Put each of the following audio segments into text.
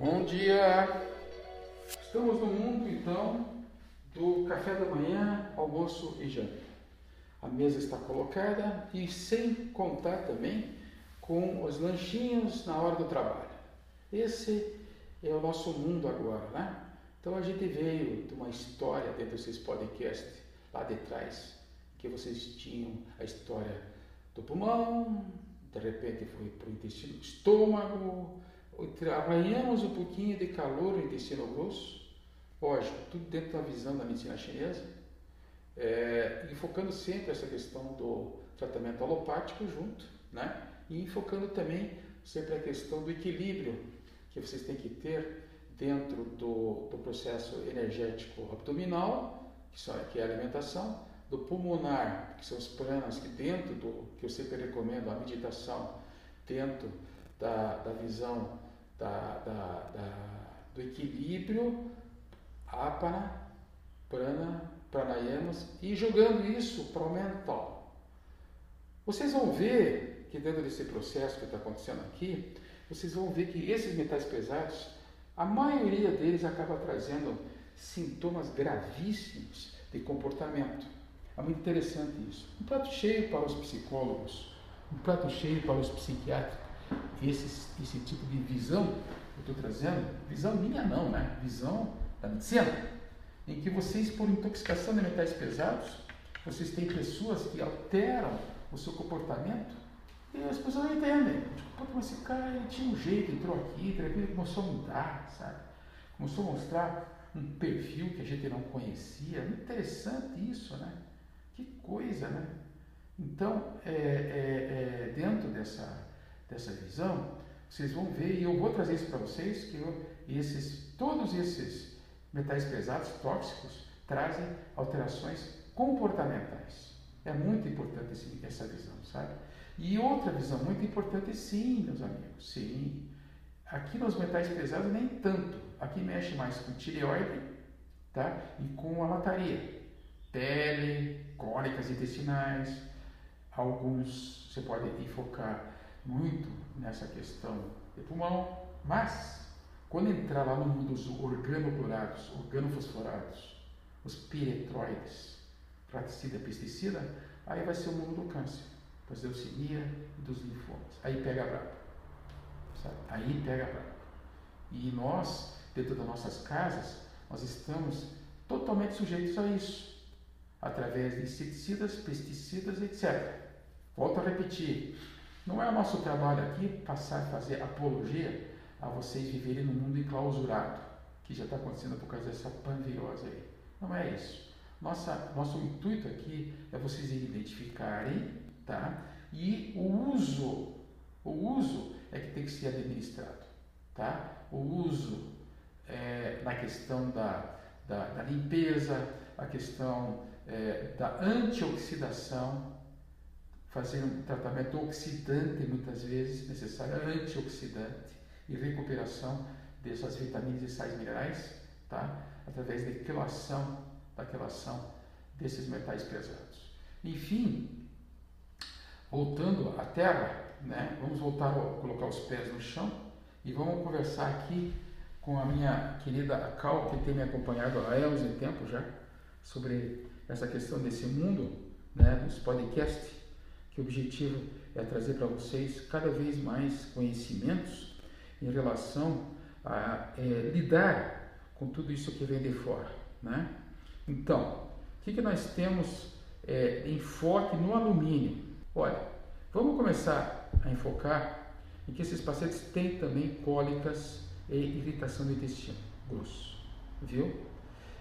Bom dia! Estamos no mundo então do café da manhã, almoço e janta. A mesa está colocada e sem contar também com os lanchinhos na hora do trabalho. Esse é o nosso mundo agora, né? Então a gente veio de uma história dentro desses podcasts lá de trás, que vocês tinham a história do pulmão, de repente foi para o intestino, estômago, arranhamos um pouquinho de calor no intestino grosso, lógico, tudo dentro da visão da medicina chinesa, é, enfocando sempre essa questão do tratamento alopático junto, né? E enfocando também sempre a questão do equilíbrio que vocês têm que ter dentro do, do processo energético abdominal, que, só, que é a alimentação, do pulmonar, que são os pranas, que dentro do, que eu sempre recomendo, a meditação, dentro da, da visão da, da, da, do equilíbrio, apana, prana, pranayamas, e jogando isso para o mental. Vocês vão ver que dentro desse processo que está acontecendo aqui, vocês vão ver que esses metais pesados, a maioria deles acaba trazendo sintomas gravíssimos de comportamento. É muito interessante isso. Um prato cheio para os psicólogos, um prato cheio para os psiquiatras. Esse, esse tipo de visão que eu estou trazendo, visão minha não, né? Visão da medicina, em que vocês, por intoxicação de metais pesados, vocês têm pessoas que alteram o seu comportamento e as pessoas não entendem. Tipo, esse cara ele tinha um jeito, entrou aqui, repente começou a mudar, sabe? Começou a mostrar um perfil que a gente não conhecia. Interessante isso, né? Que coisa, né? Então, é, é, é, dentro dessa, dessa visão, vocês vão ver, e eu vou trazer isso para vocês, que eu, esses, todos esses metais pesados, tóxicos, trazem alterações comportamentais. É muito importante esse, essa visão, sabe? E outra visão muito importante, sim, meus amigos, sim. Aqui nos metais pesados nem tanto. Aqui mexe mais com tireoide tá? e com a lataria. Pele, cólicas intestinais. Alguns você pode enfocar muito nessa questão de pulmão, mas quando entrar lá no mundo dos organoclorados, organofosforados, os piretroides, praticida, pesticida, aí vai ser o mundo do câncer das leucemia e dos linfomas. Aí pega brabo. Aí pega brabo. E nós, dentro das nossas casas, nós estamos totalmente sujeitos a isso, através de inseticidas, pesticidas, etc. Volto a repetir, não é nosso trabalho aqui passar a fazer apologia a vocês viverem num mundo enclausurado, que já está acontecendo por causa dessa pandemia aí. Não é isso. Nossa, nosso intuito aqui é vocês identificarem tá? E o uso, o uso é que tem que ser administrado, tá? O uso é, na questão da, da, da, limpeza, a questão é, da antioxidação, fazer um tratamento oxidante muitas vezes necessário, antioxidante e recuperação dessas vitaminas e sais minerais, tá? Através da quelação, da quelação desses metais pesados. Enfim, voltando à terra, né? vamos voltar a colocar os pés no chão e vamos conversar aqui com a minha querida Cal, que tem me acompanhado há anos e tempo já, sobre essa questão desse mundo, né, dos podcasts, que o objetivo é trazer para vocês cada vez mais conhecimentos em relação a é, lidar com tudo isso que vem de fora. Né? Então, o que, que nós temos é, enfoque no alumínio? Olha, vamos começar a enfocar em que esses pacientes têm também cólicas e irritação do intestino grosso, viu?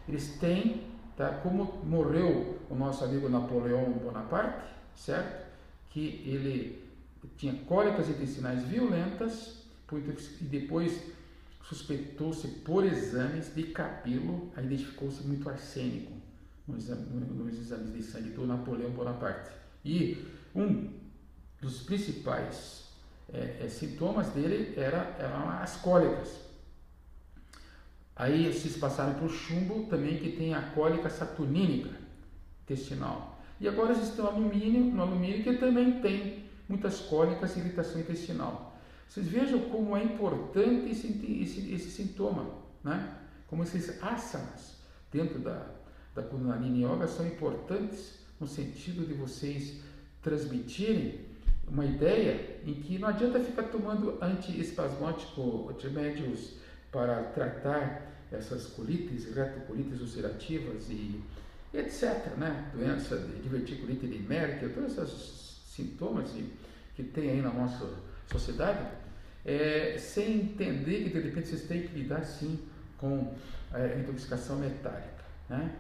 Eles têm, tá? Como morreu o nosso amigo Napoleão Bonaparte, certo? Que ele tinha cólicas intestinais violentas e depois suspeitou-se por exames de cabelo, identificou-se muito arsênico nos, exames de sangue do Napoleão Bonaparte. E um dos principais é, é, sintomas dele era, eram as cólicas. Aí esses passaram para o chumbo também, que tem a cólica saturnínica intestinal. E agora estão no alumínio, no alumínio que também tem muitas cólicas e irritação intestinal. Vocês vejam como é importante esse, esse, esse sintoma, né? como esses asanas dentro da, da Kundalini Yoga são importantes no sentido de vocês transmitirem uma ideia em que não adianta ficar tomando antiespasmótico remédios para tratar essas colites, retocolites ulcerativas e etc, né? Doença de diverticulite Merkel, todos esses sintomas que tem aí na nossa sociedade, é, sem entender que de repente vocês têm que lidar sim com é, intoxicação metálica, né?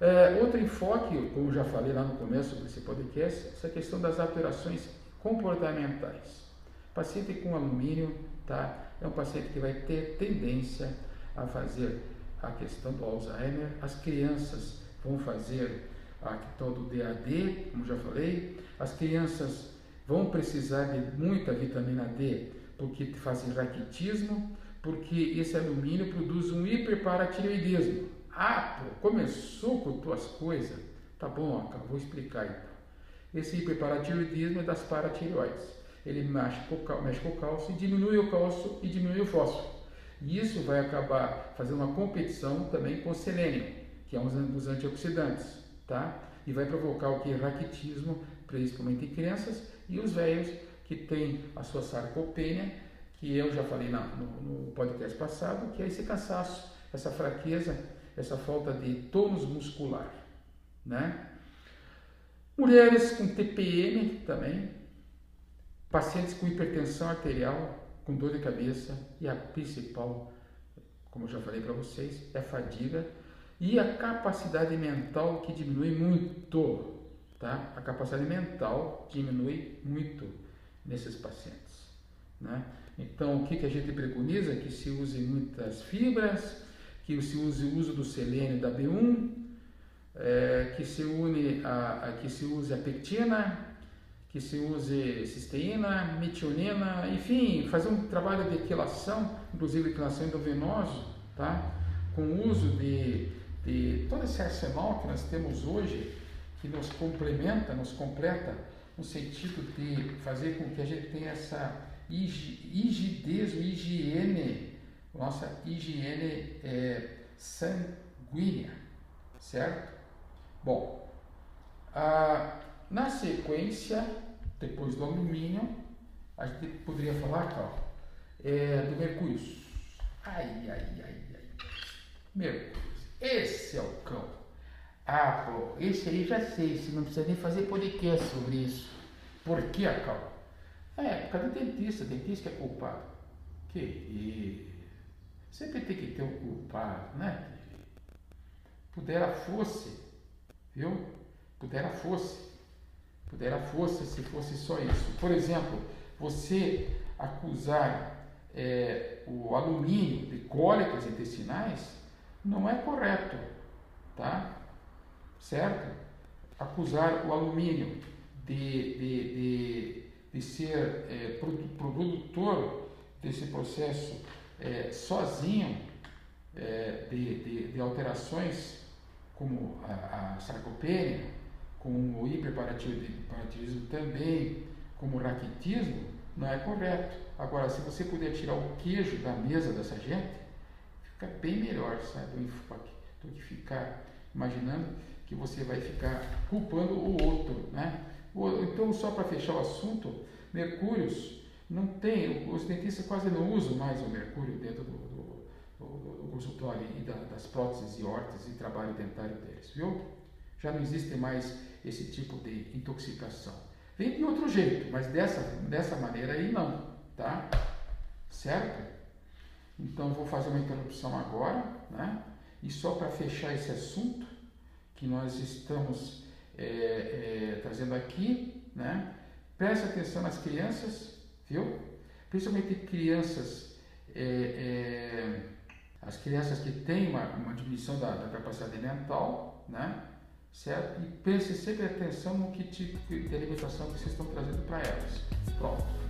É, outro enfoque, como já falei lá no começo desse podcast, essa questão das alterações comportamentais. Paciente com alumínio, tá? É um paciente que vai ter tendência a fazer a questão do Alzheimer. As crianças vão fazer a questão do DAD, como já falei. As crianças vão precisar de muita vitamina D porque fazem raquitismo, porque esse alumínio produz um hiperparatireoidismo. Ah, pô, começou com tuas coisas? Tá bom, vou explicar então. Esse hiperparatireoidismo é das paratireoides. Ele mexe com, mexe com o cálcio e diminui o cálcio e diminui o fósforo. E isso vai acabar fazendo uma competição também com o selênio, que é um dos antioxidantes, tá? E vai provocar o que? Raquitismo, principalmente em crianças, e os velhos que têm a sua sarcopenia, que eu já falei na, no, no podcast passado, que é esse cansaço, essa fraqueza, essa falta de tônus muscular, né? Mulheres com TPM também, pacientes com hipertensão arterial, com dor de cabeça e a principal, como eu já falei para vocês, é a fadiga e a capacidade mental que diminui muito, tá? A capacidade mental diminui muito nesses pacientes, né? Então, o que, que a gente preconiza? Que se use muitas fibras, que se use o uso do selênio da B1, é, que, se une a, a, que se use a pectina, que se use cisteína, metionina, enfim, fazer um trabalho de equilação, inclusive equilação endovenosa, tá? com o uso de, todo esse arsenal que nós temos hoje, que nos complementa, nos completa, no sentido de fazer com que a gente tenha essa rigidez, higiene, nossa higiene é, sanguínea, certo? Bom, na sequência, depois do alumínio, a gente poderia falar, Carl, é, do mercúrio. Ai, ai, ai, ai. Mercúrio. Esse é o cão. Ah, pô, esse aí já sei, você não precisa nem fazer podcast sobre isso. Por que, Cal? É, por causa do dentista, dentista é culpado. Que Sempre tem que ter um culpado, né? Pudera fosse, viu? Pudera fosse. Pudera fosse se fosse só isso. Por exemplo, você acusar é, o alumínio de cólicas intestinais não é correto, tá? Certo? Acusar o alumínio de, de, de, de ser é, produtor desse processo é, sozinho é, de, de, de, alterações como a, a sarcopenia, como o hiperparatilismo também, como o raquitismo, não é correto. Agora, se você puder tirar o queijo da mesa dessa gente, fica bem melhor, sabe, do que ficar imaginando que você vai ficar culpando o outro, né? Então, só para fechar o assunto, mercúrios não tem, os dentistas quase não usam mais o mercúrio dentro do, do, do, do consultório e da, das próteses e órteses e trabalho dentário deles, viu? Já não existe mais esse tipo de intoxicação. Vem de outro jeito, mas dessa, dessa maneira aí não, tá? Certo? Então vou fazer uma interrupção agora, né? E só para fechar esse assunto que nós estamos é, é, trazendo aqui, né? Preste atenção nas crianças, viu? Principalmente crianças, é, é, as crianças que têm uma, uma diminuição da, da capacidade mental, né? certo? E preste sempre atenção no que tipo de alimentação que vocês estão trazendo para elas. Pronto.